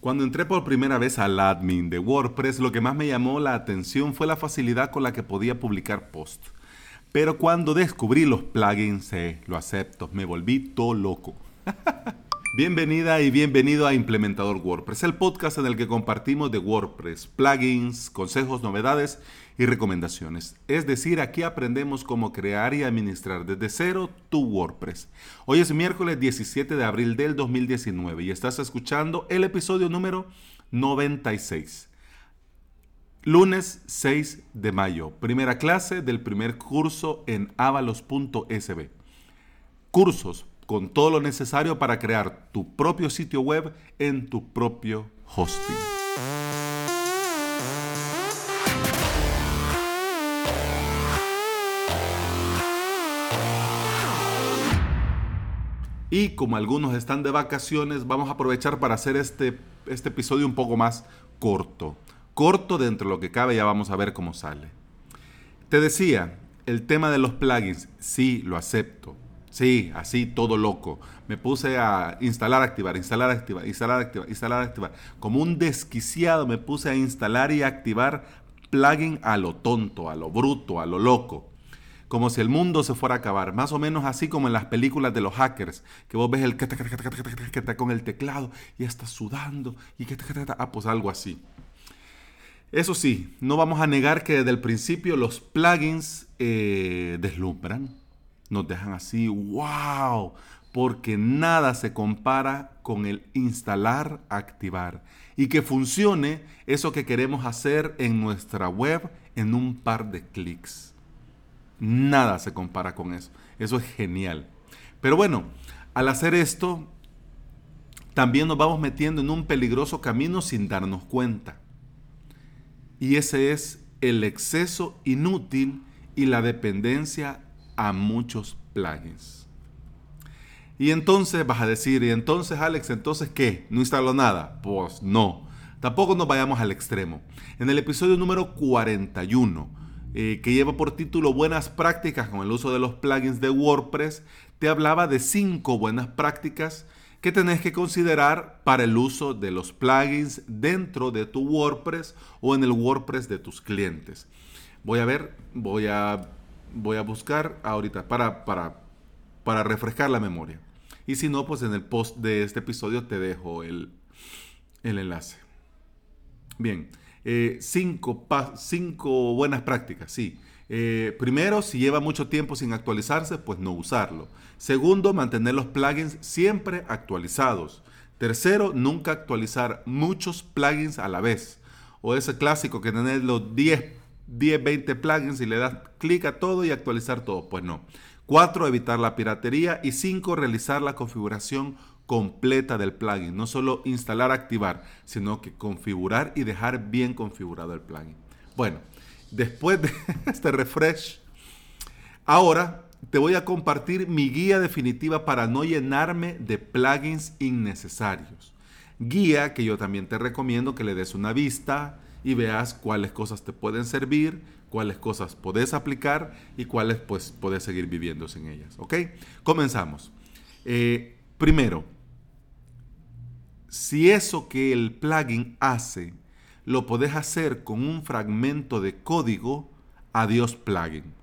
Cuando entré por primera vez al admin de WordPress, lo que más me llamó la atención fue la facilidad con la que podía publicar posts. Pero cuando descubrí los plugins, eh, lo acepto, me volví todo loco. Bienvenida y bienvenido a Implementador WordPress, el podcast en el que compartimos de WordPress, plugins, consejos, novedades y recomendaciones. Es decir, aquí aprendemos cómo crear y administrar desde cero tu WordPress. Hoy es miércoles 17 de abril del 2019 y estás escuchando el episodio número 96. Lunes 6 de mayo, primera clase del primer curso en avalos.sb. Cursos con todo lo necesario para crear tu propio sitio web en tu propio hosting. Y como algunos están de vacaciones, vamos a aprovechar para hacer este, este episodio un poco más corto. Corto dentro de lo que cabe, ya vamos a ver cómo sale. Te decía, el tema de los plugins, sí, lo acepto. Sí, así todo loco. Me puse a instalar, activar, instalar, activar, instalar, activar, instalar, activar. Como un desquiciado me puse a instalar y activar plugin a lo tonto, a lo bruto, a lo loco. Como si el mundo se fuera a acabar. Más o menos así como en las películas de los hackers. Que vos ves el que está con el teclado y está sudando. Y que ah, pues algo así. Eso sí, no vamos a negar que desde el principio los plugins eh, deslumbran nos dejan así, wow, porque nada se compara con el instalar, activar y que funcione eso que queremos hacer en nuestra web en un par de clics. Nada se compara con eso. Eso es genial. Pero bueno, al hacer esto, también nos vamos metiendo en un peligroso camino sin darnos cuenta. Y ese es el exceso inútil y la dependencia a muchos plugins. Y entonces vas a decir, y entonces Alex, entonces ¿qué? ¿No instaló nada? Pues no. Tampoco nos vayamos al extremo. En el episodio número 41, eh, que lleva por título Buenas prácticas con el uso de los plugins de WordPress, te hablaba de cinco buenas prácticas que tenés que considerar para el uso de los plugins dentro de tu WordPress o en el WordPress de tus clientes. Voy a ver, voy a voy a buscar ahorita para, para, para refrescar la memoria. Y si no, pues en el post de este episodio te dejo el, enlace. Bien, eh, cinco, cinco, buenas prácticas, sí. Eh, primero, si lleva mucho tiempo sin actualizarse, pues no usarlo. Segundo, mantener los plugins siempre actualizados. Tercero, nunca actualizar muchos plugins a la vez. O ese clásico que tener los 10 10, 20 plugins y le das clic a todo y actualizar todo. Pues no. 4. Evitar la piratería. Y 5. Realizar la configuración completa del plugin. No solo instalar, activar, sino que configurar y dejar bien configurado el plugin. Bueno, después de este refresh, ahora te voy a compartir mi guía definitiva para no llenarme de plugins innecesarios. Guía que yo también te recomiendo que le des una vista, y veas cuáles cosas te pueden servir, cuáles cosas puedes aplicar y cuáles pues puedes seguir viviendo sin ellas. ¿Ok? Comenzamos. Eh, primero, si eso que el plugin hace lo puedes hacer con un fragmento de código, adiós plugin.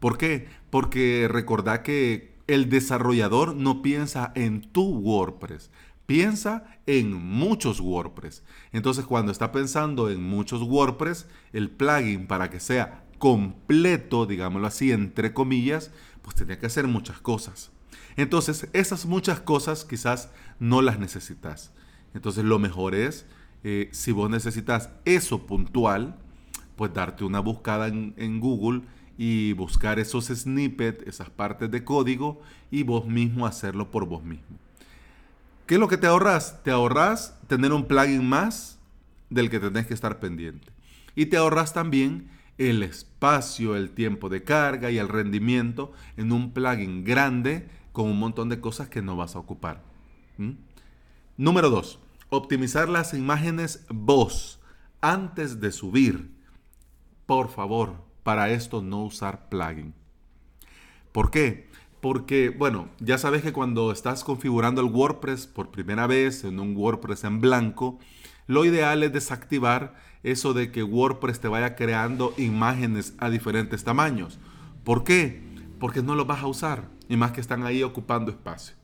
¿Por qué? Porque recordá que el desarrollador no piensa en tu WordPress, piensa en muchos WordPress. Entonces cuando está pensando en muchos WordPress, el plugin para que sea completo, digámoslo así, entre comillas, pues tenía que hacer muchas cosas. Entonces esas muchas cosas quizás no las necesitas. Entonces lo mejor es, eh, si vos necesitas eso puntual, pues darte una buscada en, en Google y buscar esos snippets, esas partes de código y vos mismo hacerlo por vos mismo. ¿Qué es lo que te ahorras? Te ahorras tener un plugin más del que tenés que estar pendiente. Y te ahorras también el espacio, el tiempo de carga y el rendimiento en un plugin grande con un montón de cosas que no vas a ocupar. Número 2. Optimizar las imágenes voz antes de subir. Por favor, para esto no usar plugin. ¿Por qué? Porque, bueno, ya sabes que cuando estás configurando el WordPress por primera vez en un WordPress en blanco, lo ideal es desactivar eso de que WordPress te vaya creando imágenes a diferentes tamaños. ¿Por qué? Porque no los vas a usar y más que están ahí ocupando espacio.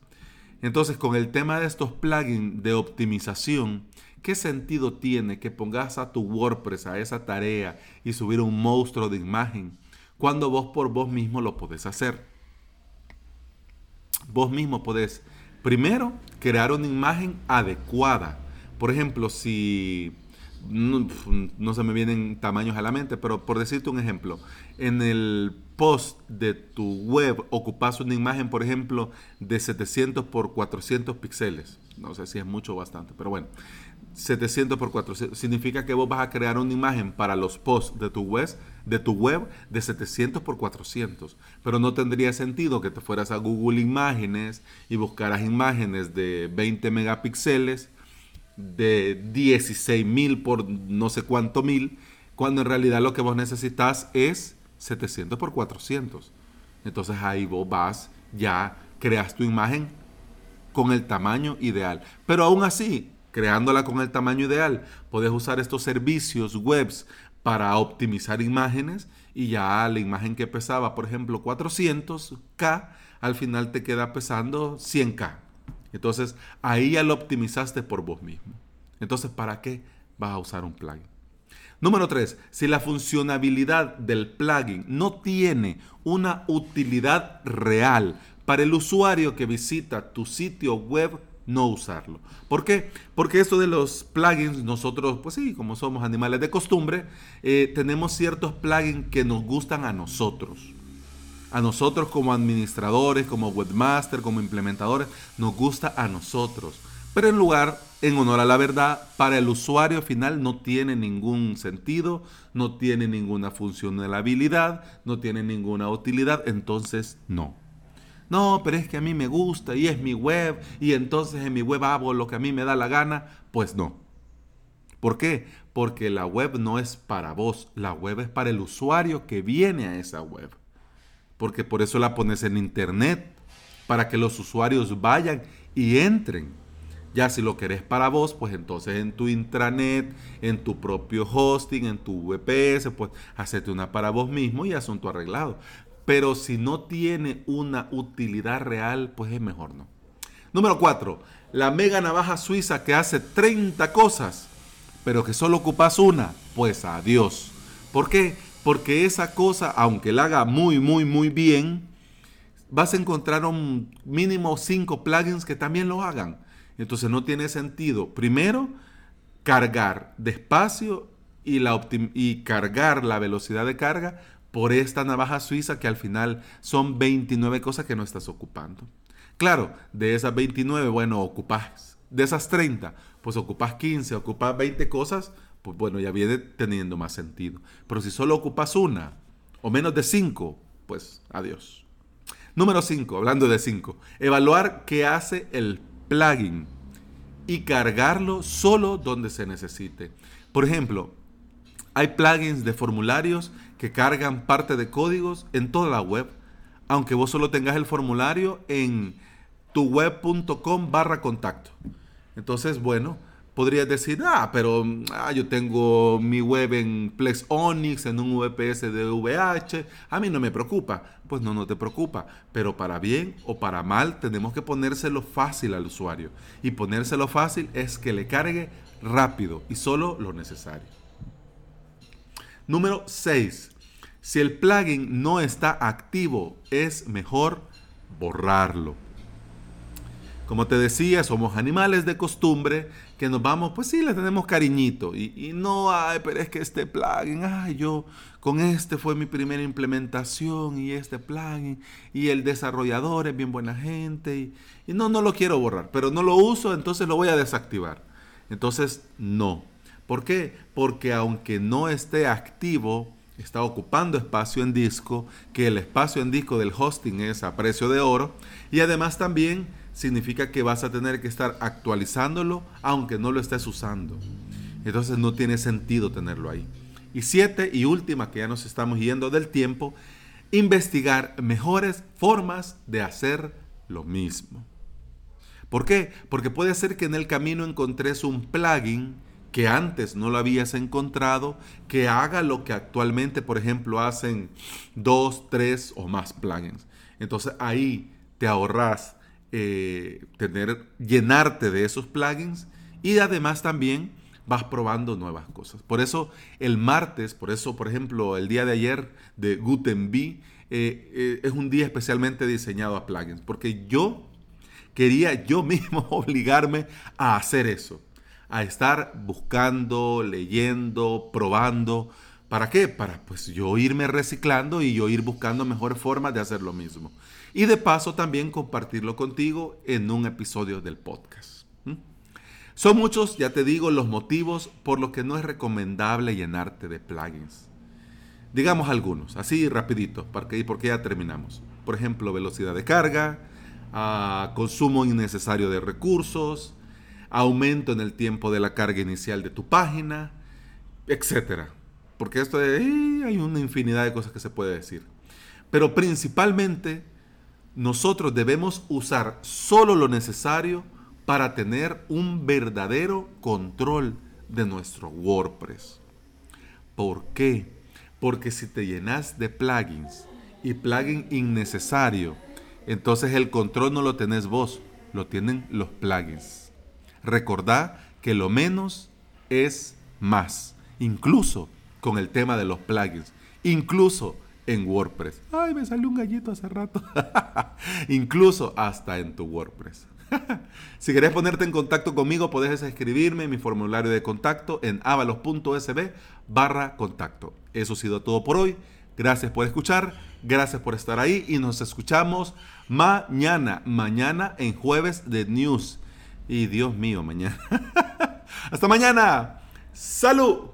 Entonces, con el tema de estos plugins de optimización, ¿qué sentido tiene que pongas a tu WordPress a esa tarea y subir un monstruo de imagen cuando vos por vos mismo lo podés hacer? Vos mismo podés, primero, crear una imagen adecuada. Por ejemplo, si no, se me vienen tamaños a la mente, pero por decirte un ejemplo, en el post de tu web ocupas una imagen, por ejemplo, de 700 por 400 píxeles. No sé si es mucho o bastante, pero bueno. 700 por 400 significa que vos vas a crear una imagen para los posts de tu web de tu web de 700 por 400, pero no tendría sentido que te fueras a Google Imágenes y buscaras imágenes de 20 megapíxeles de 16 mil por no sé cuánto mil, cuando en realidad lo que vos necesitas es 700 por 400. Entonces ahí vos vas, ya creas tu imagen con el tamaño ideal. Pero aún así, creándola con el tamaño ideal, puedes usar estos servicios webs para optimizar imágenes y ya la imagen que pesaba, por ejemplo, 400K, al final te queda pesando 100K. Entonces, ahí ya lo optimizaste por vos mismo. Entonces, ¿para qué vas a usar un plugin? Número 3. Si la funcionalidad del plugin no tiene una utilidad real para el usuario que visita tu sitio web no usarlo. ¿Por qué? Porque esto de los plugins, nosotros, pues sí, como somos animales de costumbre, eh, tenemos ciertos plugins que nos gustan a nosotros. A nosotros como administradores, como webmaster, como implementadores, nos gusta a nosotros. Pero en lugar, en honor a la verdad, para el usuario final no tiene ningún sentido, no tiene ninguna funcionalidad, no tiene ninguna utilidad, entonces no. No, pero es que a mí me gusta y es mi web y entonces en mi web hago lo que a mí me da la gana. Pues no. ¿Por qué? Porque la web no es para vos, la web es para el usuario que viene a esa web. Porque por eso la pones en internet, para que los usuarios vayan y entren. Ya si lo querés para vos, pues entonces en tu intranet, en tu propio hosting, en tu VPS, pues hacete una para vos mismo y asunto arreglado. Pero si no tiene una utilidad real, pues es mejor no. Número 4. La mega navaja suiza que hace 30 cosas, pero que solo ocupas una, pues adiós. ¿Por qué? Porque esa cosa, aunque la haga muy, muy, muy bien, vas a encontrar un mínimo 5 plugins que también lo hagan. Entonces no tiene sentido, primero, cargar despacio y, la y cargar la velocidad de carga por esta navaja suiza que al final son 29 cosas que no estás ocupando. Claro, de esas 29, bueno, ocupas, de esas 30, pues ocupas 15, ocupas 20 cosas, pues bueno, ya viene teniendo más sentido. Pero si solo ocupas una o menos de 5, pues adiós. Número 5, hablando de 5, evaluar qué hace el plugin y cargarlo solo donde se necesite. Por ejemplo, hay plugins de formularios que cargan parte de códigos en toda la web, aunque vos solo tengas el formulario en tuweb.com barra contacto. Entonces, bueno, podrías decir, ah, pero ah, yo tengo mi web en Plex Onyx, en un VPS de VH, a mí no me preocupa. Pues no, no te preocupa, pero para bien o para mal tenemos que ponérselo fácil al usuario. Y ponérselo fácil es que le cargue rápido y solo lo necesario. Número 6. Si el plugin no está activo, es mejor borrarlo. Como te decía, somos animales de costumbre que nos vamos, pues sí, le tenemos cariñito. Y, no, ay, pero es que este plugin, ay, yo con este fue mi primera implementación y este plugin y el desarrollador es bien buena gente y, y no, no lo quiero borrar, pero no lo uso, entonces lo voy a desactivar. Entonces, no. ¿Por qué? Porque aunque no esté activo, está ocupando espacio en disco, que el espacio en disco del hosting es a precio de oro, y además también significa que vas a tener que estar actualizándolo aunque no lo estés usando. Entonces no tiene sentido tenerlo ahí. Y siete y última, que ya nos estamos yendo del tiempo, investigar mejores formas de hacer lo mismo. ¿Por qué? Porque puede ser que en el camino encontres un plugin que antes no lo habías encontrado, que haga lo que actualmente, por ejemplo, hacen dos, tres o más plugins. Entonces ahí te ahorras eh, tener, llenarte de esos plugins y además también vas probando nuevas cosas. Por eso el martes, por eso, por ejemplo, el día de ayer de Gutenberg eh, eh, es un día especialmente diseñado a plugins, porque yo quería yo mismo obligarme a hacer eso, a estar buscando, leyendo, probando. ¿Para qué? Para pues yo irme reciclando y yo ir buscando mejores formas de hacer lo mismo. Y de paso también compartirlo contigo en un episodio del podcast. Son muchos, ya te digo, los motivos por los que no es recomendable llenarte de plugins. Digamos algunos, así rapidito, porque, porque ya terminamos. Por ejemplo, velocidad de carga, ah, consumo innecesario de recursos, aumento en el tiempo de la carga inicial de tu página, etc. Porque esto de, hay una infinidad de cosas que se puede decir. Pero principalmente, nosotros debemos usar solo lo necesario para tener un verdadero control de nuestro WordPress. ¿Por qué? Porque si te llenas de plugins y plugin innecesario, entonces el control no lo tenés vos, lo tienen los plugins. Recordá que lo menos es más, incluso con el tema de los plugins, incluso en WordPress. Ay, me salió un gallito hace rato. incluso hasta en tu WordPress. si querés ponerte en contacto conmigo, podés escribirme en mi formulario de contacto en avalos.sb barra contacto. Eso ha sido todo por hoy. Gracias por escuchar, gracias por estar ahí y nos escuchamos mañana, mañana en jueves de news. Y Dios mío, mañana. Hasta mañana. Salud.